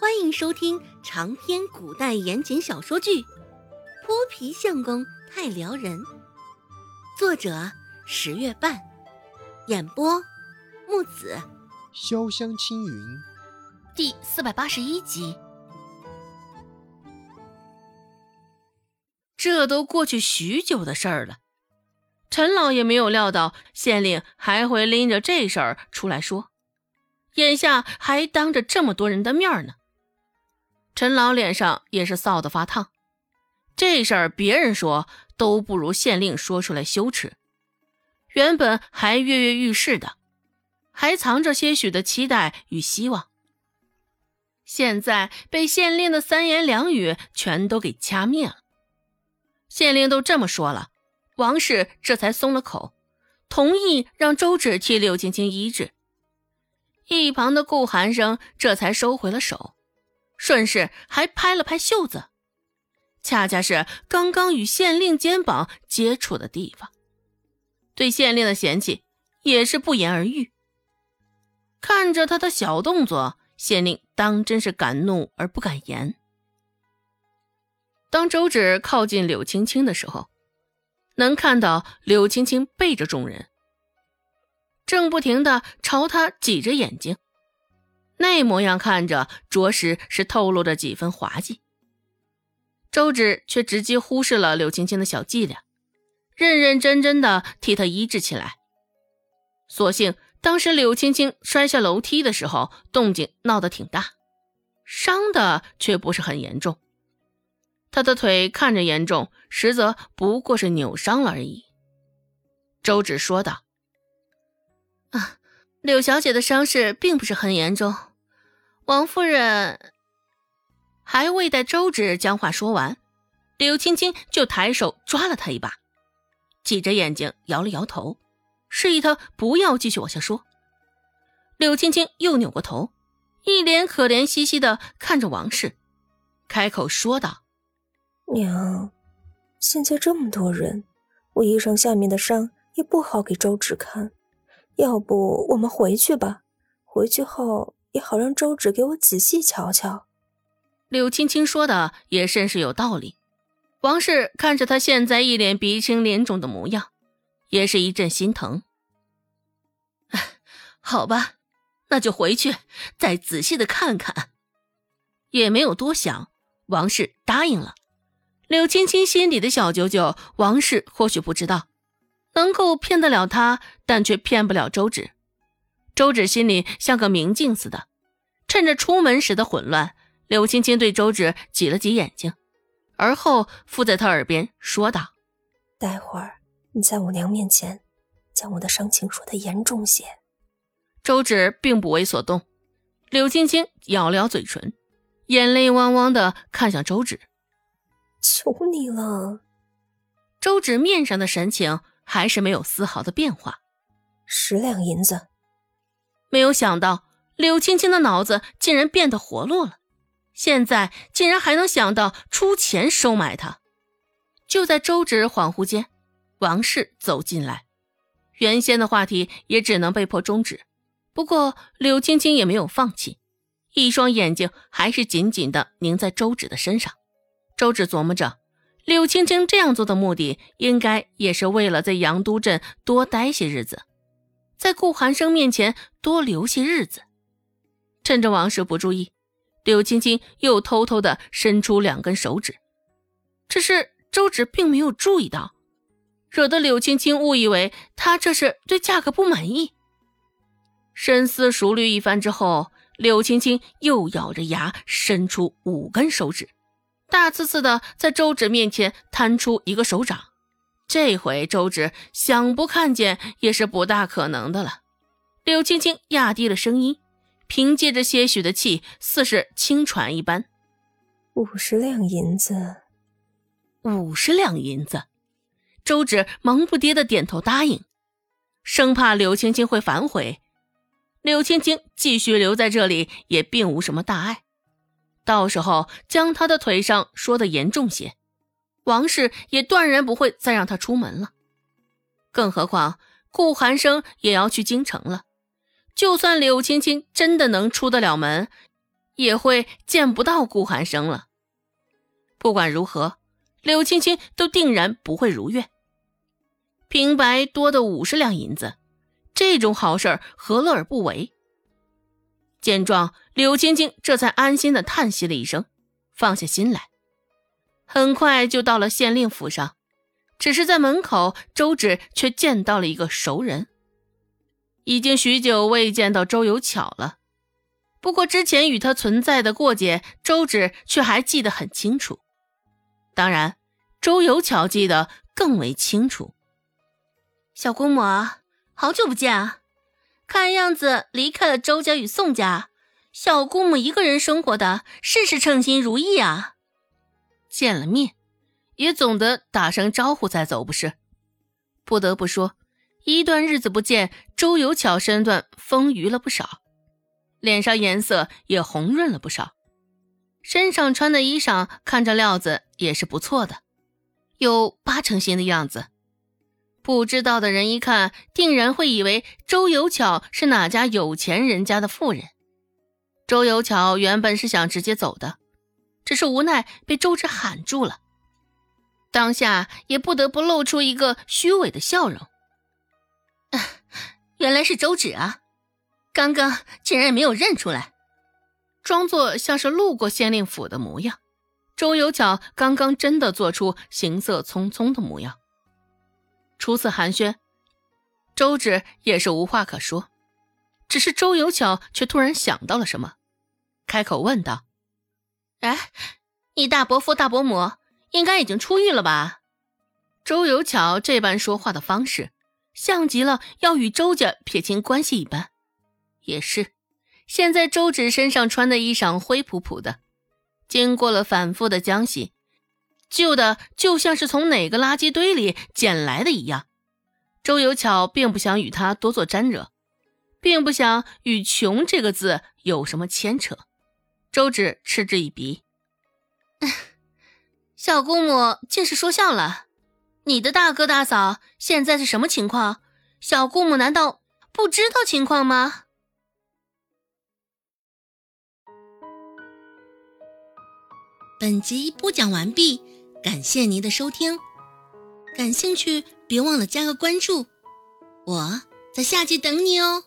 欢迎收听长篇古代言情小说剧《泼皮相公太撩人》，作者十月半，演播木子潇湘青云，第四百八十一集。这都过去许久的事儿了，陈老爷没有料到县令还会拎着这事儿出来说，眼下还当着这么多人的面呢。陈老脸上也是臊得发烫，这事儿别人说都不如县令说出来羞耻。原本还跃跃欲试的，还藏着些许的期待与希望，现在被县令的三言两语全都给掐灭了。县令都这么说了，王氏这才松了口，同意让周芷替柳青青医治。一旁的顾寒生这才收回了手。顺势还拍了拍袖子，恰恰是刚刚与县令肩膀接触的地方，对县令的嫌弃也是不言而喻。看着他的小动作，县令当真是敢怒而不敢言。当周芷靠近柳青青的时候，能看到柳青青背着众人，正不停的朝他挤着眼睛。那模样看着，着实是透露着几分滑稽。周芷却直接忽视了柳青青的小伎俩，认认真真的替她医治起来。所幸当时柳青青摔下楼梯的时候，动静闹得挺大，伤的却不是很严重。她的腿看着严重，实则不过是扭伤了而已。周芷说道：“啊，柳小姐的伤势并不是很严重。”王夫人还未待周芷将话说完，柳青青就抬手抓了他一把，挤着眼睛摇了摇头，示意他不要继续往下说。柳青青又扭过头，一脸可怜兮兮的看着王氏，开口说道：“娘，现在这么多人，我衣裳下面的伤也不好给周芷看，要不我们回去吧？回去后。”也好让周芷给我仔细瞧瞧。柳青青说的也甚是有道理。王氏看着他现在一脸鼻青脸肿的模样，也是一阵心疼。好吧，那就回去再仔细的看看。也没有多想，王氏答应了。柳青青心里的小九九，王氏或许不知道，能够骗得了他，但却骗不了周芷。周芷心里像个明镜似的，趁着出门时的混乱，柳青青对周芷挤了挤眼睛，而后附在他耳边说道：“待会儿你在我娘面前，将我的伤情说的严重些。”周芷并不为所动，柳青青咬了咬嘴唇，眼泪汪汪的看向周芷：“求你了。”周芷面上的神情还是没有丝毫的变化，十两银子。没有想到，柳青青的脑子竟然变得活络了，现在竟然还能想到出钱收买他。就在周芷恍惚间，王氏走进来，原先的话题也只能被迫终止。不过柳青青也没有放弃，一双眼睛还是紧紧的凝在周芷的身上。周芷琢磨着，柳青青这样做的目的，应该也是为了在阳都镇多待些日子。在顾寒生面前多留些日子，趁着王氏不注意，柳青青又偷偷的伸出两根手指。只是周芷并没有注意到，惹得柳青青误以为他这是对价格不满意。深思熟虑一番之后，柳青青又咬着牙伸出五根手指，大刺刺的在周芷面前摊出一个手掌。这回周芷想不看见也是不大可能的了。柳青青压低了声音，凭借着些许的气，似是轻喘一般：“五十两银子，五十两银子。”周芷忙不迭的点头答应，生怕柳青青会反悔。柳青青继续留在这里也并无什么大碍，到时候将她的腿上说的严重些。王氏也断然不会再让他出门了，更何况顾寒生也要去京城了。就算柳青青真的能出得了门，也会见不到顾寒生了。不管如何，柳青青都定然不会如愿。平白多的五十两银子，这种好事何乐而不为？见状，柳青青这才安心的叹息了一声，放下心来。很快就到了县令府上，只是在门口，周芷却见到了一个熟人。已经许久未见到周有巧了，不过之前与他存在的过节，周芷却还记得很清楚。当然，周有巧记得更为清楚。小姑母，好久不见啊！看样子离开了周家与宋家，小姑母一个人生活的，甚是称心如意啊。见了面，也总得打声招呼再走，不是？不得不说。一段日子不见，周有巧身段丰腴了不少，脸上颜色也红润了不少，身上穿的衣裳看着料子也是不错的，有八成新的样子。不知道的人一看，定然会以为周有巧是哪家有钱人家的妇人。周有巧原本是想直接走的，只是无奈被周芷喊住了，当下也不得不露出一个虚伪的笑容。原来是周芷啊！刚刚竟然也没有认出来，装作像是路过县令府的模样。周有巧刚刚真的做出行色匆匆的模样。初次寒暄，周芷也是无话可说。只是周有巧却突然想到了什么，开口问道：“哎，你大伯父大伯母应该已经出狱了吧？”周有巧这般说话的方式。像极了要与周家撇清关系一般，也是。现在周芷身上穿的衣裳灰扑扑的，经过了反复的浆洗，旧的就像是从哪个垃圾堆里捡来的一样。周有巧并不想与他多做沾惹，并不想与“穷”这个字有什么牵扯。周芷嗤之以鼻：“小姑母竟是说笑了。”你的大哥大嫂现在是什么情况？小姑母难道不知道情况吗？本集播讲完毕，感谢您的收听。感兴趣别忘了加个关注，我在下集等你哦。